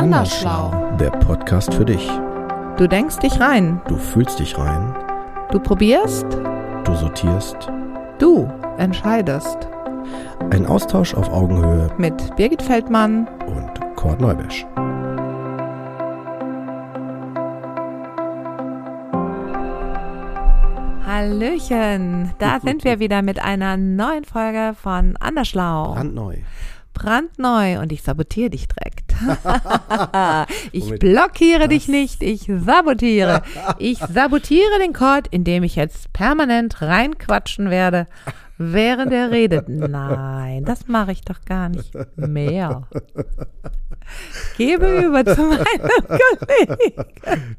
Andersschlau. Der Podcast für dich. Du denkst dich rein. Du fühlst dich rein. Du probierst. Du sortierst. Du entscheidest. Ein Austausch auf Augenhöhe Mit Birgit Feldmann. und Kurt Neubesch. Hallöchen. Da sind wir wieder mit einer neuen Folge von Andersschlau. Brandneu. Brandneu. Und ich sabotiere dich direkt. ich blockiere dich nicht. Ich sabotiere. Ich sabotiere den Code, indem ich jetzt permanent reinquatschen werde. Während er redet. Nein, das mache ich doch gar nicht mehr. Gebe über zu meinem Kollegen.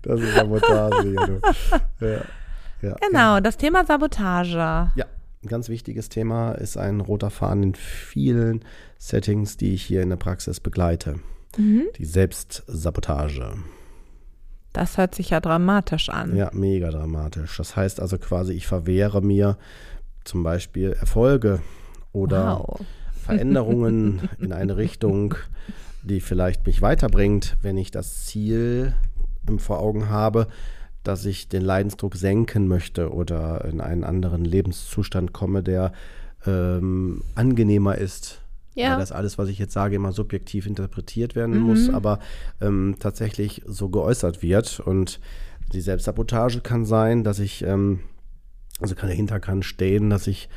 Das ist Sabotage. du. ja. Ja. Genau, das Thema Sabotage. Ja, ein ganz wichtiges Thema ist ein roter Faden in vielen Settings, die ich hier in der Praxis begleite. Mhm. Die Selbstsabotage. Das hört sich ja dramatisch an. Ja, mega dramatisch. Das heißt also quasi, ich verwehre mir zum Beispiel Erfolge oder Wow. Veränderungen in eine Richtung, die vielleicht mich weiterbringt, wenn ich das Ziel im vor Augen habe, dass ich den Leidensdruck senken möchte oder in einen anderen Lebenszustand komme, der ähm, angenehmer ist. Ja. Weil das alles, was ich jetzt sage, immer subjektiv interpretiert werden muss, aber ähm, tatsächlich so geäußert wird. Und die Selbstsabotage kann sein, dass ich, ähm, also kann dahinter kann stehen, dass ich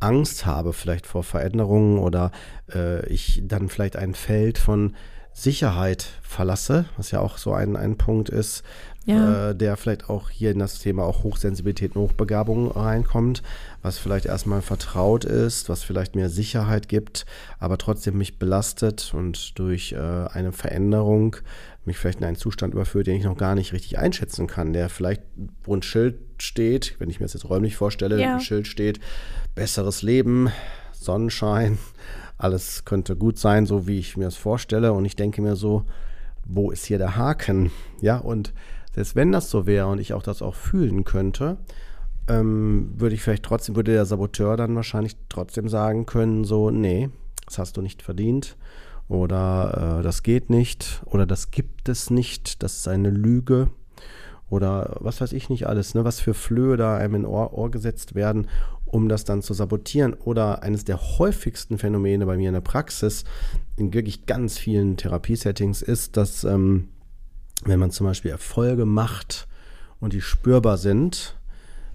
Angst habe, vielleicht vor Veränderungen oder äh, ich dann vielleicht ein Feld von Sicherheit verlasse, was ja auch so ein, ein Punkt ist, Ja. äh, der vielleicht auch hier in das Thema auch Hochsensibilität und Hochbegabung reinkommt, was vielleicht erstmal vertraut ist, was vielleicht mir Sicherheit gibt, aber trotzdem mich belastet und durch äh, eine Veränderung mich vielleicht in einen Zustand überführt, den ich noch gar nicht richtig einschätzen kann, der vielleicht, wo ein Schild steht, wenn ich mir das jetzt räumlich vorstelle, Ja. ein Schild steht, besseres Leben, Sonnenschein, alles könnte gut sein, so wie ich mir das vorstelle. Und ich denke mir so, wo ist hier der Haken? Ja, und selbst wenn das so wäre und ich auch das auch fühlen könnte, ähm, würde ich vielleicht trotzdem, würde der Saboteur dann wahrscheinlich trotzdem sagen können, so, nee, das hast du nicht verdient oder äh, das geht nicht oder das gibt es nicht, das ist eine Lüge oder was weiß ich nicht alles, ne, was für Flöhe da einem in Ohr, Ohr gesetzt werden, um das dann zu sabotieren. Oder eines der häufigsten Phänomene bei mir in der Praxis, in wirklich ganz vielen Therapiesettings, ist, dass ähm, wenn man zum Beispiel Erfolge macht und die spürbar sind,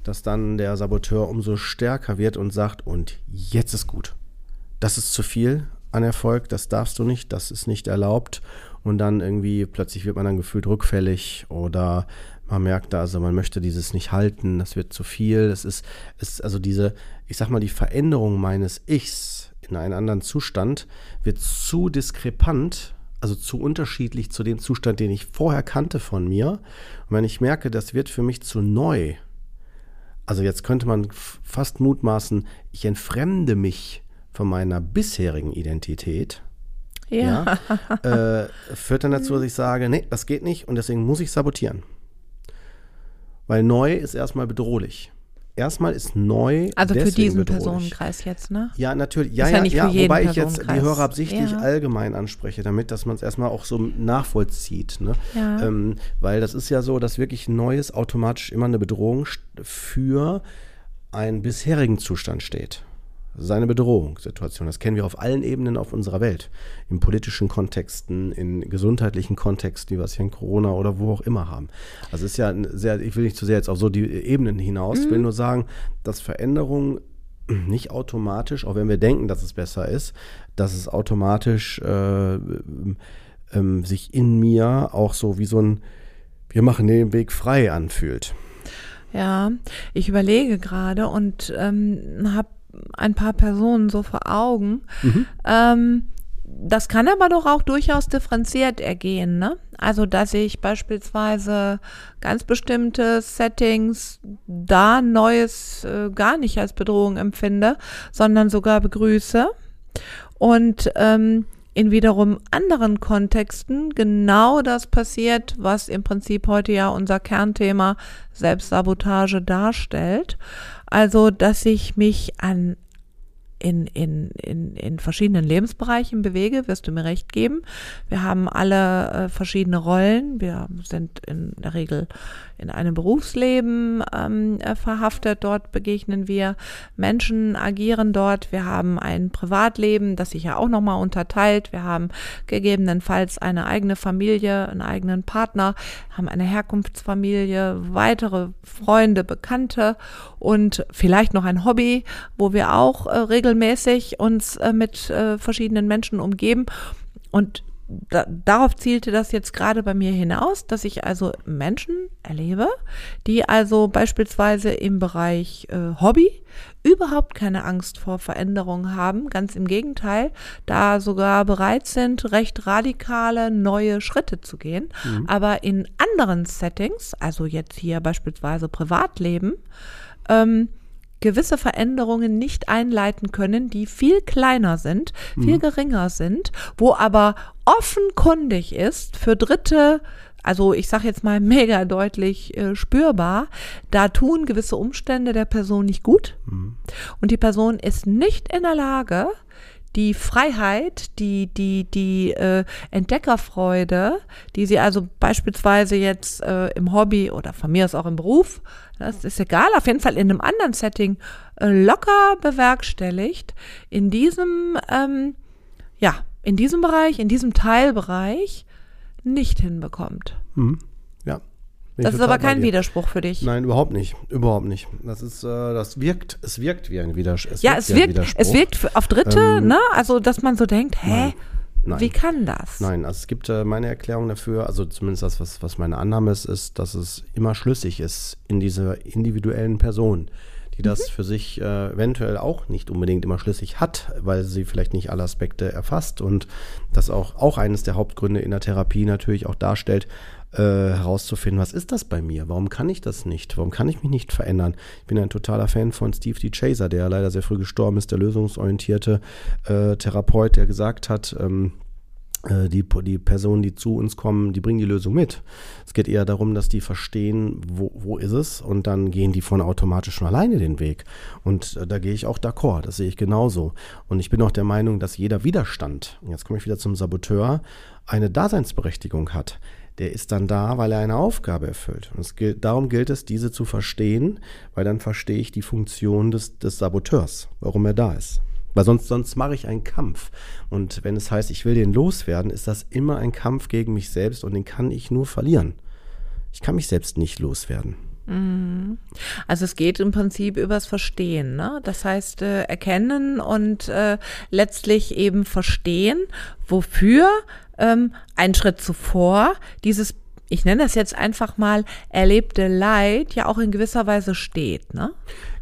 dass dann der Saboteur umso stärker wird und sagt, und jetzt ist gut. Das ist zu viel an Erfolg, das darfst du nicht, das ist nicht erlaubt. Und dann irgendwie plötzlich wird man dann gefühlt rückfällig oder man merkt also man möchte dieses nicht halten, das wird zu viel. Es ist, ist also diese, ich sag mal, die Veränderung meines Ichs in einen anderen Zustand wird zu diskrepant, also zu unterschiedlich zu dem Zustand, den ich vorher kannte von mir. Und wenn ich merke, das wird für mich zu neu, also jetzt könnte man fast mutmaßen, ich entfremde mich von meiner bisherigen Identität, Ja. ja, äh, führt dann dazu, dass ich sage, nee, das geht nicht und deswegen muss ich sabotieren. Weil neu ist erstmal bedrohlich. Erstmal ist neu. Also für diesen bedrohlich. Personenkreis jetzt, ne? Ja, natürlich. Ja, Ist ja, ja nicht ja, für jeden wobei ich jetzt die. Hörer absichtlich Ja. allgemein anspreche, damit, dass man es erstmal auch so nachvollzieht. Ne? Ja. Ähm, weil das ist ja so, dass wirklich Neues automatisch immer eine Bedrohung für einen bisherigen Zustand steht. Das ist eine Bedrohungssituation. Das kennen wir auf allen Ebenen auf unserer Welt. In politischen Kontexten, in gesundheitlichen Kontexten, wie wir es hier in Corona oder wo auch immer haben. Also es ist ja sehr, ich will nicht zu sehr jetzt auf so die Ebenen hinaus. Ich will nur sagen, dass Veränderung nicht automatisch, auch wenn wir denken, dass es besser ist, dass es automatisch äh, ähm, sich in mir auch so wie so ein wir machen den Weg frei anfühlt. Ja, ich überlege gerade und ähm, habe ein paar Personen so vor Augen. Ähm, das kann aber doch auch durchaus differenziert ergehen, ne? Also, dass ich beispielsweise ganz bestimmte Settings da Neues äh, gar nicht als Bedrohung empfinde, sondern sogar begrüße. Und ähm, in wiederum anderen Kontexten genau das passiert, was im Prinzip heute ja unser Kernthema Selbstsabotage darstellt. Also, dass ich mich an in, in, in, in verschiedenen Lebensbereichen bewege, wirst du mir recht geben. Wir haben alle äh, verschiedene Rollen. Wir sind in der Regel in einem Berufsleben ähm, äh, verhaftet. Dort begegnen wir Menschen, agieren dort. Wir haben ein Privatleben, das sich ja auch nochmal unterteilt. Wir haben gegebenenfalls eine eigene Familie, einen eigenen Partner, haben eine Herkunftsfamilie, weitere Freunde, Bekannte und vielleicht noch ein Hobby, wo wir auch äh, regelmäßig uns äh, mit äh, verschiedenen Menschen umgeben. Und da, darauf zielte das jetzt gerade bei mir hinaus, dass ich also Menschen erlebe, die also beispielsweise im Bereich äh, Hobby überhaupt keine Angst vor Veränderungen haben, ganz im Gegenteil, da sogar bereit sind, recht radikale neue Schritte zu gehen, mhm. aber in anderen Settings, also jetzt hier beispielsweise Privatleben, ähm, gewisse Veränderungen nicht einleiten können, die viel kleiner sind, viel mhm. geringer sind, wo aber offenkundig ist für Dritte, also ich sage jetzt mal mega deutlich äh, spürbar, da tun gewisse Umstände der Person nicht gut mhm. und die Person ist nicht in der Lage, die Freiheit, die, die, die äh, Entdeckerfreude, die sie also beispielsweise jetzt äh, im Hobby oder von mir aus auch im Beruf, das ist egal, auf jeden Fall in einem anderen Setting äh, locker bewerkstelligt, in diesem, ähm, ja, in diesem Bereich, in diesem Teilbereich nicht hinbekommt. Mhm. Ja. Das ist aber kein Widerspruch für dich. Nein, überhaupt nicht. Überhaupt nicht. Das ist, äh, das wirkt, es wirkt wie ein Widerspruch. ja, es wirkt, es wirkt auf Dritte, ähm, ne? Also, dass man so denkt, hä? Nein. Nein. Wie kann das? Nein, also es gibt äh, meine Erklärung dafür, also zumindest das, was, was meine Annahme ist, ist, dass es immer schlüssig ist in dieser individuellen Person, die das mhm. für sich äh, eventuell auch nicht unbedingt immer schlüssig hat, weil sie vielleicht nicht alle Aspekte erfasst und das auch, auch eines der Hauptgründe in der Therapie natürlich auch darstellt, äh, herauszufinden, was ist das bei mir? Warum kann ich das nicht? Warum kann ich mich nicht verändern? Ich bin ein totaler Fan von Steve D. Chaser, der leider sehr früh gestorben ist, der lösungsorientierte äh, Therapeut, der gesagt hat, ähm, äh, die, die Personen, die zu uns kommen, die bringen die Lösung mit. Es geht eher darum, dass die verstehen, wo, wo ist es und dann gehen die von automatisch schon alleine den Weg. Und äh, da gehe ich auch d'accord, das sehe ich genauso. Und ich bin auch der Meinung, dass jeder Widerstand, jetzt komme ich wieder zum Saboteur, eine Daseinsberechtigung hat der ist dann da, weil er eine Aufgabe erfüllt. Und gilt, darum gilt es, diese zu verstehen, weil dann verstehe ich die Funktion des, des Saboteurs, warum er da ist. Weil sonst, sonst mache ich einen Kampf. Und wenn es heißt, ich will den loswerden, ist das immer ein Kampf gegen mich selbst und den kann ich nur verlieren. Ich kann mich selbst nicht loswerden. Mhm. Also es geht im Prinzip übers Verstehen, ne? Das heißt äh, erkennen und äh, letztlich eben verstehen, wofür ähm, einen Schritt zuvor dieses, ich nenne das jetzt einfach mal, erlebte Leid ja auch in gewisser Weise steht, ne?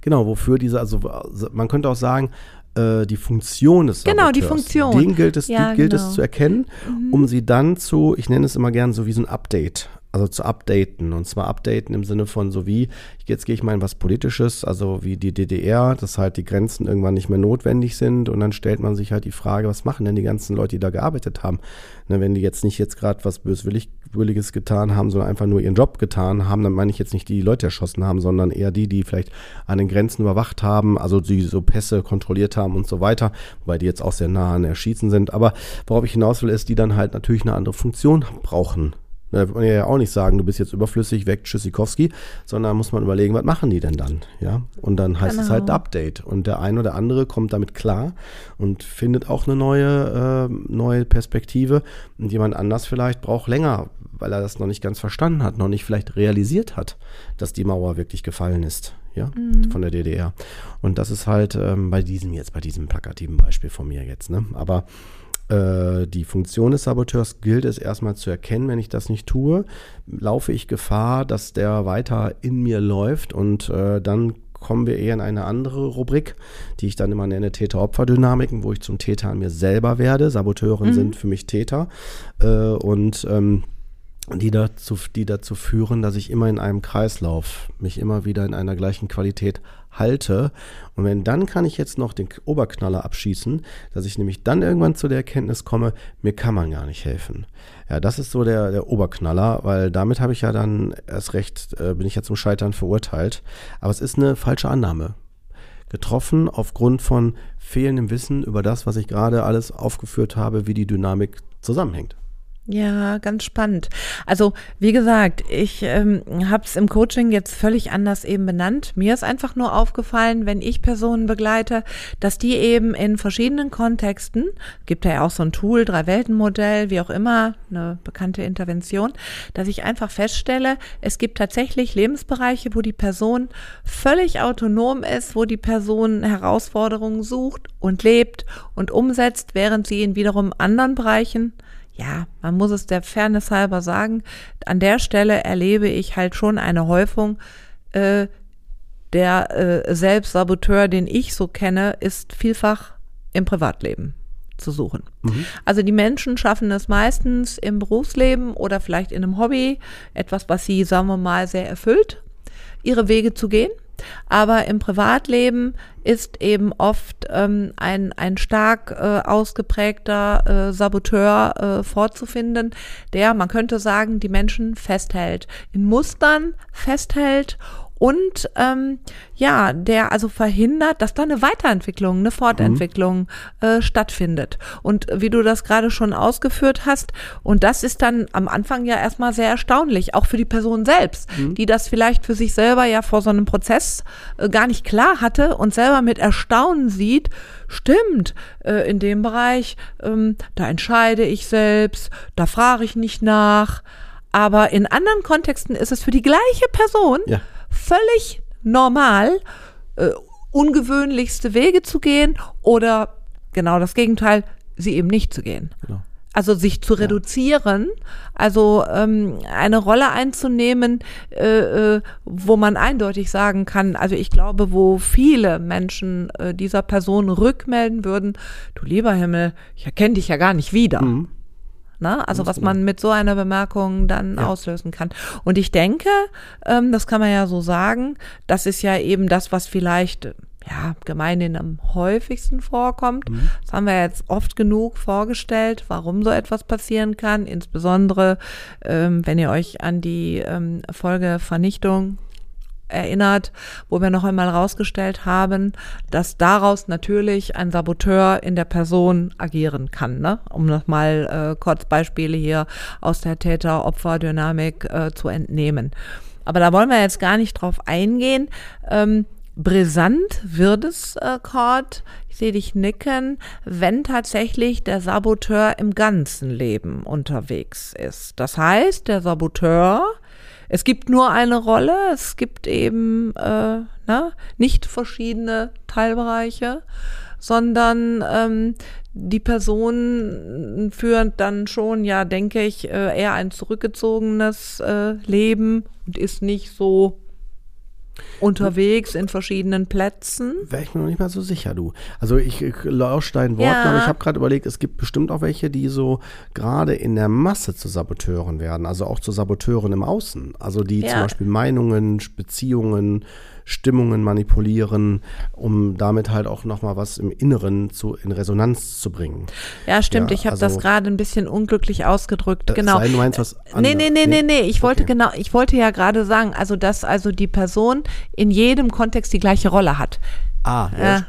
Genau, wofür diese, also man könnte auch sagen, äh, die Funktion des Saboteurs. Genau, die Funktion. Den gilt es, ja, gilt genau. es zu erkennen, mhm. um sie dann zu, ich nenne es immer gern so wie so ein Update also zu updaten. Und zwar updaten im Sinne von so wie, jetzt gehe ich mal in was Politisches, also wie die DDR, dass halt die Grenzen irgendwann nicht mehr notwendig sind. Und dann stellt man sich halt die Frage, was machen denn die ganzen Leute, die da gearbeitet haben? Ne, wenn die jetzt nicht jetzt gerade was Böswilliges getan haben, sondern einfach nur ihren Job getan haben, dann meine ich jetzt nicht die, die Leute erschossen haben, sondern eher die, die vielleicht an den Grenzen überwacht haben, also die so Pässe kontrolliert haben und so weiter, wobei die jetzt auch sehr nah an Erschießen sind. Aber worauf ich hinaus will, ist, die dann halt natürlich eine andere Funktion brauchen. Da wird man ja auch nicht sagen, du bist jetzt überflüssig, weg, Tschüssikowski, sondern muss man überlegen, was machen die denn dann? Ja, und dann heißt genau. es halt genau. Update. Und der eine oder andere kommt damit klar und findet auch eine neue, äh, neue Perspektive. Und jemand anders vielleicht braucht länger, weil er das noch nicht ganz verstanden hat, noch nicht vielleicht realisiert hat, dass die Mauer wirklich gefallen ist. Ja, mhm. von der DDR. Und das ist halt ähm, bei diesem jetzt, bei diesem plakativen Beispiel von mir jetzt, ne? Aber die Funktion des Saboteurs gilt es erstmal zu erkennen. Wenn ich das nicht tue, laufe ich Gefahr, dass der weiter in mir läuft und äh, dann kommen wir eher in eine andere Rubrik, die ich dann immer nenne Täter-Opfer-Dynamiken, wo ich zum Täter an mir selber werde. Saboteuren mhm. sind für mich Täter. Äh, und ähm, die dazu, die dazu führen, dass ich immer in einem Kreislauf mich immer wieder in einer gleichen Qualität halte. Und wenn dann kann ich jetzt noch den Oberknaller abschießen, dass ich nämlich dann irgendwann zu der Erkenntnis komme, mir kann man gar nicht helfen. Ja, das ist so der, der Oberknaller, weil damit habe ich ja dann erst recht, äh, bin ich ja zum Scheitern verurteilt. Aber es ist eine falsche Annahme. getroffen aufgrund von fehlendem Wissen über das, was ich gerade alles aufgeführt habe, wie die Dynamik zusammenhängt. Ja, ganz spannend. Also wie gesagt, ich ähm, habe es im Coaching jetzt völlig anders eben benannt. Mir ist einfach nur aufgefallen, wenn ich Personen begleite, dass die eben in verschiedenen Kontexten, gibt ja auch so ein Tool, Drei-Welten-Modell, wie auch immer, eine bekannte Intervention, dass ich einfach feststelle, es gibt tatsächlich Lebensbereiche, wo die Person völlig autonom ist, wo die Person Herausforderungen sucht und lebt und umsetzt, während sie in wiederum anderen Bereichen ja, man muss es der Fairness halber sagen, an der Stelle erlebe ich halt schon eine Häufung. Äh, der äh, Selbstsaboteur, den ich so kenne, ist vielfach im Privatleben zu suchen. Mhm. Also die Menschen schaffen es meistens im Berufsleben oder vielleicht in einem Hobby, etwas, was sie, sagen wir mal, sehr erfüllt, ihre Wege zu gehen. Aber im Privatleben ist eben oft ähm, ein, ein stark äh, ausgeprägter äh, Saboteur äh, vorzufinden, der, man könnte sagen, die Menschen festhält, in Mustern festhält und ähm, ja, der also verhindert, dass da eine Weiterentwicklung, eine Fortentwicklung mhm. äh, stattfindet. Und wie du das gerade schon ausgeführt hast, und das ist dann am Anfang ja erstmal sehr erstaunlich, auch für die Person selbst, mhm. die das vielleicht für sich selber ja vor so einem Prozess äh, gar nicht klar hatte und selber mit Erstaunen sieht, stimmt, äh, in dem Bereich, ähm, da entscheide ich selbst, da frage ich nicht nach. Aber in anderen Kontexten ist es für die gleiche Person ja völlig normal, äh, ungewöhnlichste Wege zu gehen oder genau das Gegenteil, sie eben nicht zu gehen. Genau. Also sich zu reduzieren, ja. also ähm, eine Rolle einzunehmen, äh, äh, wo man eindeutig sagen kann, also ich glaube, wo viele Menschen äh, dieser Person rückmelden würden, du lieber Himmel, ich erkenne dich ja gar nicht wieder. Mhm. Ne? Also was man mit so einer Bemerkung dann ja. auslösen kann. Und ich denke, ähm, das kann man ja so sagen, das ist ja eben das, was vielleicht ja, gemeinhin am häufigsten vorkommt. Mhm. Das haben wir jetzt oft genug vorgestellt, warum so etwas passieren kann. Insbesondere, ähm, wenn ihr euch an die ähm, Folge Vernichtung erinnert, wo wir noch einmal rausgestellt haben, dass daraus natürlich ein Saboteur in der Person agieren kann. Ne? Um nochmal äh, kurz Beispiele hier aus der Täter-Opfer-Dynamik äh, zu entnehmen. Aber da wollen wir jetzt gar nicht drauf eingehen. Ähm, brisant wird es, äh, Cord, ich sehe dich nicken, wenn tatsächlich der Saboteur im ganzen Leben unterwegs ist. Das heißt, der Saboteur es gibt nur eine Rolle, es gibt eben äh, na, nicht verschiedene Teilbereiche, sondern ähm, die Person führt dann schon, ja, denke ich, äh, eher ein zurückgezogenes äh, Leben und ist nicht so unterwegs in verschiedenen Plätzen. Wäre ich mir noch nicht mal so sicher, du. Also ich, ich lausche deinen Worten, ja. aber ich habe gerade überlegt, es gibt bestimmt auch welche, die so gerade in der Masse zu Saboteuren werden, also auch zu Saboteuren im Außen. Also die ja. zum Beispiel Meinungen, Beziehungen, Stimmungen manipulieren, um damit halt auch nochmal was im Inneren zu, in Resonanz zu bringen. Ja, stimmt. Ja, ich habe also, das gerade ein bisschen unglücklich ausgedrückt. Äh, genau. Sei, du meinst was anderes. Nee, nee, nee, nee, nee. Ich wollte okay. genau, ich wollte ja gerade sagen, also dass also die Person in jedem Kontext die gleiche Rolle hat. Ah, ja. Äh,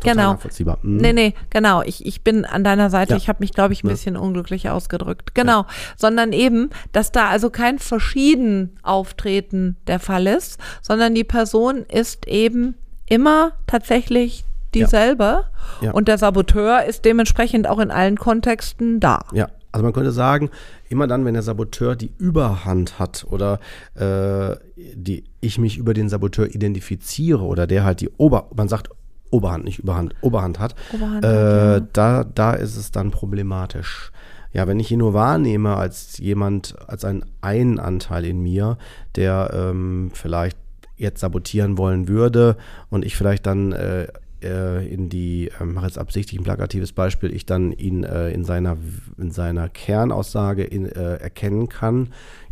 das, genau. nachvollziehbar. Mhm. Nee, nee, genau. Ich, ich bin an deiner Seite. Ja. Ich habe mich, glaube ich, ein bisschen ja. unglücklich ausgedrückt. Genau. Ja. Sondern eben, dass da also kein verschieden Auftreten der Fall ist, sondern die Person ist eben immer tatsächlich dieselbe. Und der Saboteur ist dementsprechend auch in allen Kontexten da. Ja. Also man könnte sagen, immer dann, wenn der Saboteur die Überhand hat oder äh, die, ich mich über den Saboteur identifiziere oder der halt die Ober, man sagt Oberhand, nicht Überhand, Oberhand hat, Oberhand äh, hat, ja. da, da ist es dann problematisch. Ja, wenn ich ihn nur wahrnehme als jemand, als einen einen Anteil in mir, der ähm, vielleicht jetzt sabotieren wollen würde und ich vielleicht dann äh, äh, in die, äh, mache jetzt absichtlich ein plakatives Beispiel, ich dann ihn äh, in, seiner, in seiner Kernaussage in, äh, erkennen kann.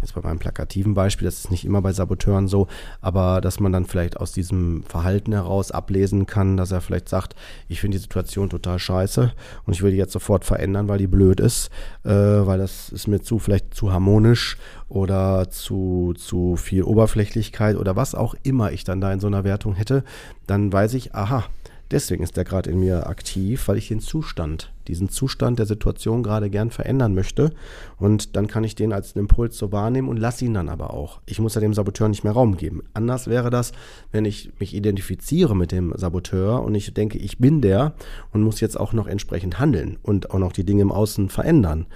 Jetzt bei meinem plakativen Beispiel, das ist nicht immer bei Saboteuren so, aber dass man dann vielleicht aus diesem Verhalten heraus ablesen kann, dass er vielleicht sagt, ich finde die Situation total scheiße und ich will die jetzt sofort verändern, weil die blöd ist, äh, weil das ist mir zu vielleicht zu harmonisch oder zu, zu viel Oberflächlichkeit oder was auch immer ich dann da in so einer Wertung hätte, dann weiß ich, aha, Deswegen ist der gerade in mir aktiv, weil ich den Zustand, diesen Zustand der Situation gerade gern verändern möchte. Und dann kann ich den als Impuls so wahrnehmen und lasse ihn dann aber auch. Ich muss ja dem Saboteur nicht mehr Raum geben. Anders wäre das, wenn ich mich identifiziere mit dem Saboteur und ich denke, ich bin der und muss jetzt auch noch entsprechend handeln und auch noch die Dinge im Außen verändern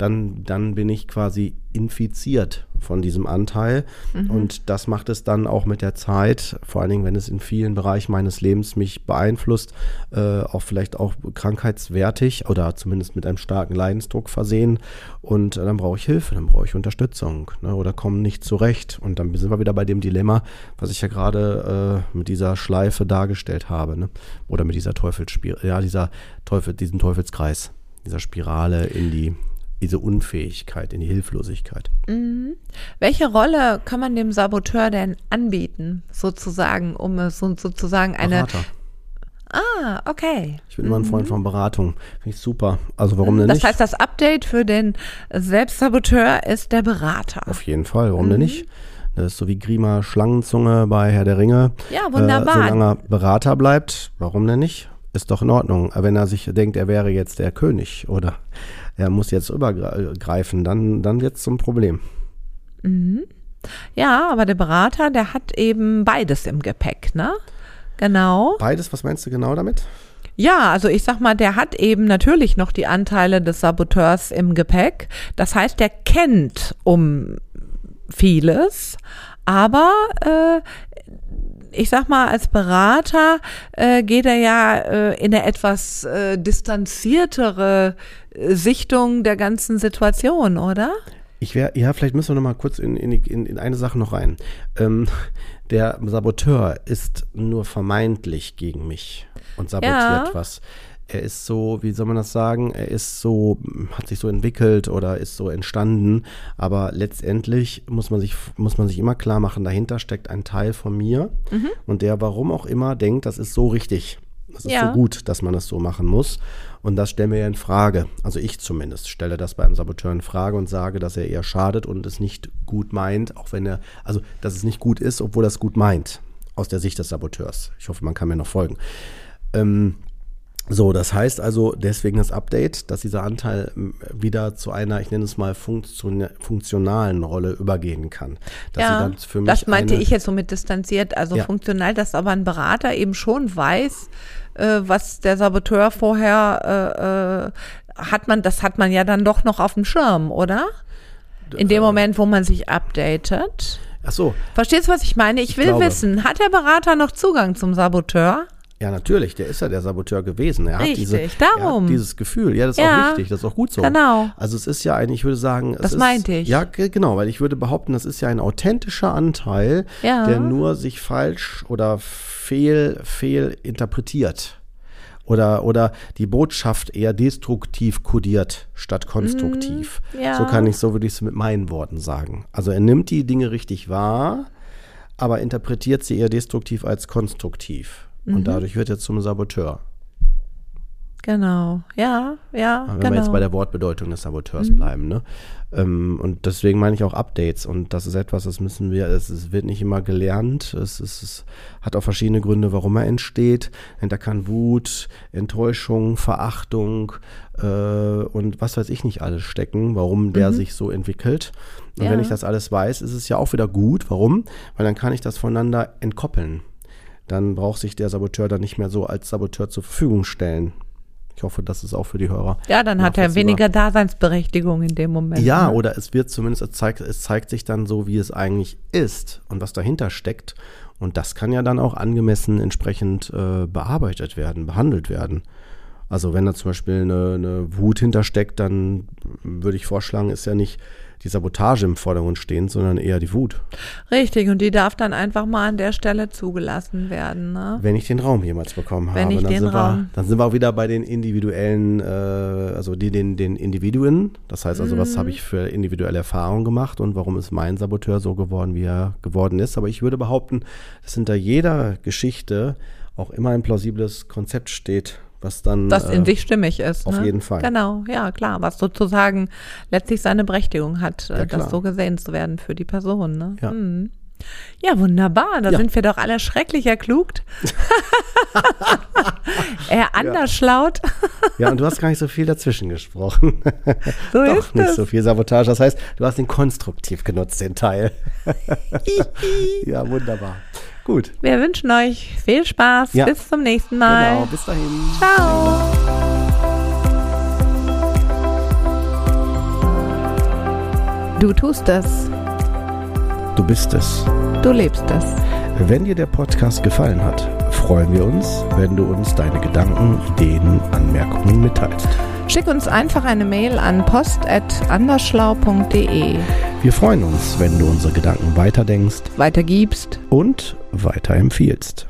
dann, dann bin ich quasi infiziert von diesem Anteil. Mhm. Und das macht es dann auch mit der Zeit, vor allen Dingen, wenn es in vielen Bereichen meines Lebens mich beeinflusst, äh, auch vielleicht auch krankheitswertig oder zumindest mit einem starken Leidensdruck versehen. Und dann brauche ich Hilfe, dann brauche ich Unterstützung ne, oder komme nicht zurecht. Und dann sind wir wieder bei dem Dilemma, was ich ja gerade äh, mit dieser Schleife dargestellt habe. Ne? Oder mit dieser Teufelsspirale, ja, dieser Teufel, diesen Teufelskreis dieser Spirale in die diese Unfähigkeit, in die Hilflosigkeit. Mhm. Welche Rolle kann man dem Saboteur denn anbieten, sozusagen, um es sozusagen eine. Berater. Ah, okay. Ich bin immer ein Freund mhm. von Beratung. Finde ich super. Also warum denn das nicht? Das heißt, das Update für den Selbstsaboteur ist der Berater. Auf jeden Fall. Warum mhm. denn nicht? Das ist so wie Grima Schlangenzunge bei Herr der Ringe. Ja, wunderbar. Äh, solange er Berater bleibt, warum denn nicht? Ist doch in Ordnung. Wenn er sich denkt, er wäre jetzt der König oder er muss jetzt übergreifen, dann, dann wird es zum Problem. Mhm. Ja, aber der Berater, der hat eben beides im Gepäck, ne? Genau. Beides, was meinst du genau damit? Ja, also ich sag mal, der hat eben natürlich noch die Anteile des Saboteurs im Gepäck. Das heißt, der kennt um vieles, aber äh, ich sag mal, als Berater äh, geht er ja äh, in eine etwas äh, distanziertere äh, Sichtung der ganzen Situation, oder? Ich wäre, ja, vielleicht müssen wir noch mal kurz in, in, in, in eine Sache noch rein. Ähm, der Saboteur ist nur vermeintlich gegen mich und sabotiert ja. was er ist so, wie soll man das sagen, er ist so, hat sich so entwickelt oder ist so entstanden, aber letztendlich muss man sich, muss man sich immer klar machen, dahinter steckt ein Teil von mir mhm. und der, warum auch immer, denkt, das ist so richtig. Das ist ja. so gut, dass man das so machen muss. Und das stellen wir ja in Frage. Also ich zumindest stelle das beim Saboteur in Frage und sage, dass er eher schadet und es nicht gut meint, auch wenn er, also dass es nicht gut ist, obwohl er es gut meint, aus der Sicht des Saboteurs. Ich hoffe, man kann mir noch folgen. Ähm, so, das heißt also deswegen das Update, dass dieser Anteil wieder zu einer, ich nenne es mal, funktionalen Rolle übergehen kann. Ja, das meinte ich jetzt so mit distanziert, also ja. funktional, dass aber ein Berater eben schon weiß, äh, was der Saboteur vorher äh, äh, hat man, das hat man ja dann doch noch auf dem Schirm, oder? In dem äh, Moment, wo man sich updatet. Ach so. Verstehst du, was ich meine? Ich, ich will glaube. wissen, hat der Berater noch Zugang zum Saboteur? Ja, natürlich, der ist ja der Saboteur gewesen. Er richtig, hat diese, darum. Er dieses Gefühl. Ja, das ist ja, auch richtig, das ist auch gut so. Genau. Also es ist ja ein, ich würde sagen, das ist, meinte ich. Ja, genau, weil ich würde behaupten, das ist ja ein authentischer Anteil, ja. der nur sich falsch oder fehl, fehl interpretiert. Oder, oder die Botschaft eher destruktiv kodiert statt konstruktiv. Mm, ja. So kann ich, so würde ich es mit meinen Worten sagen. Also er nimmt die Dinge richtig wahr, aber interpretiert sie eher destruktiv als konstruktiv. Mhm. Und dadurch wird er zum Saboteur. Genau, ja, ja. Wenn genau. wir jetzt bei der Wortbedeutung des Saboteurs mhm. bleiben, ne? Ähm, und deswegen meine ich auch Updates. Und das ist etwas, das müssen wir, es, es wird nicht immer gelernt. Es, es, es, hat auch verschiedene Gründe, warum er entsteht. Da kann Wut, Enttäuschung, Verachtung äh, und was weiß ich nicht alles stecken, warum der mhm. sich so entwickelt. Und ja. wenn ich das alles weiß, ist es ja auch wieder gut. Warum? Weil dann kann ich das voneinander entkoppeln dann braucht sich der Saboteur dann nicht mehr so als Saboteur zur Verfügung stellen. Ich hoffe, das ist auch für die Hörer. Ja, dann hat er weniger Daseinsberechtigung in dem Moment. Ja, ne? oder es wird zumindest, es zeigt, es zeigt sich dann so, wie es eigentlich ist und was dahinter steckt. Und das kann ja dann auch angemessen entsprechend äh, bearbeitet werden, behandelt werden. Also wenn da zum Beispiel eine, eine Wut hintersteckt, dann würde ich vorschlagen, ist ja nicht die Sabotage im Vordergrund stehen, sondern eher die Wut. Richtig, und die darf dann einfach mal an der Stelle zugelassen werden. Ne? Wenn ich den Raum jemals bekommen Wenn habe, ich dann, den sind Raum- Wir, dann sind wir auch wieder bei den individuellen, äh, also die, den, den Individuen. Das heißt also, was Mhm. habe ich für individuelle Erfahrungen gemacht und warum ist mein Saboteur so geworden, wie er geworden ist. Aber ich würde behaupten, dass hinter jeder Geschichte auch immer ein plausibles Konzept steht, was dann. Das in äh, sich stimmig ist. auf ne? jeden Fall. Genau, ja, klar. Was sozusagen letztlich seine Berechtigung hat, äh, Ja, das so gesehen zu werden für die Person. Ne? Ja. Hm. Ja, wunderbar. Da Ja. sind wir doch alle schrecklich erklugt. er anders schlaut. Ja, und du hast gar nicht so viel dazwischen gesprochen. So Doch ist nicht es. so viel Sabotage. Das heißt, du hast ihn konstruktiv genutzt, den Teil. ja, wunderbar. Gut. Wir wünschen euch viel Spaß. Ja. Bis zum nächsten Mal. Genau. Bis dahin. Ciao. Du tust es. Du bist es. Du lebst es. Wenn dir der Podcast gefallen hat, freuen wir uns, wenn du uns deine Gedanken, Ideen, Anmerkungen mitteilst. Schick uns einfach eine Mail an post.andersschlau.de. Wir freuen uns, wenn du unsere Gedanken weiterdenkst Weitergibst. und weiterempfiehlst.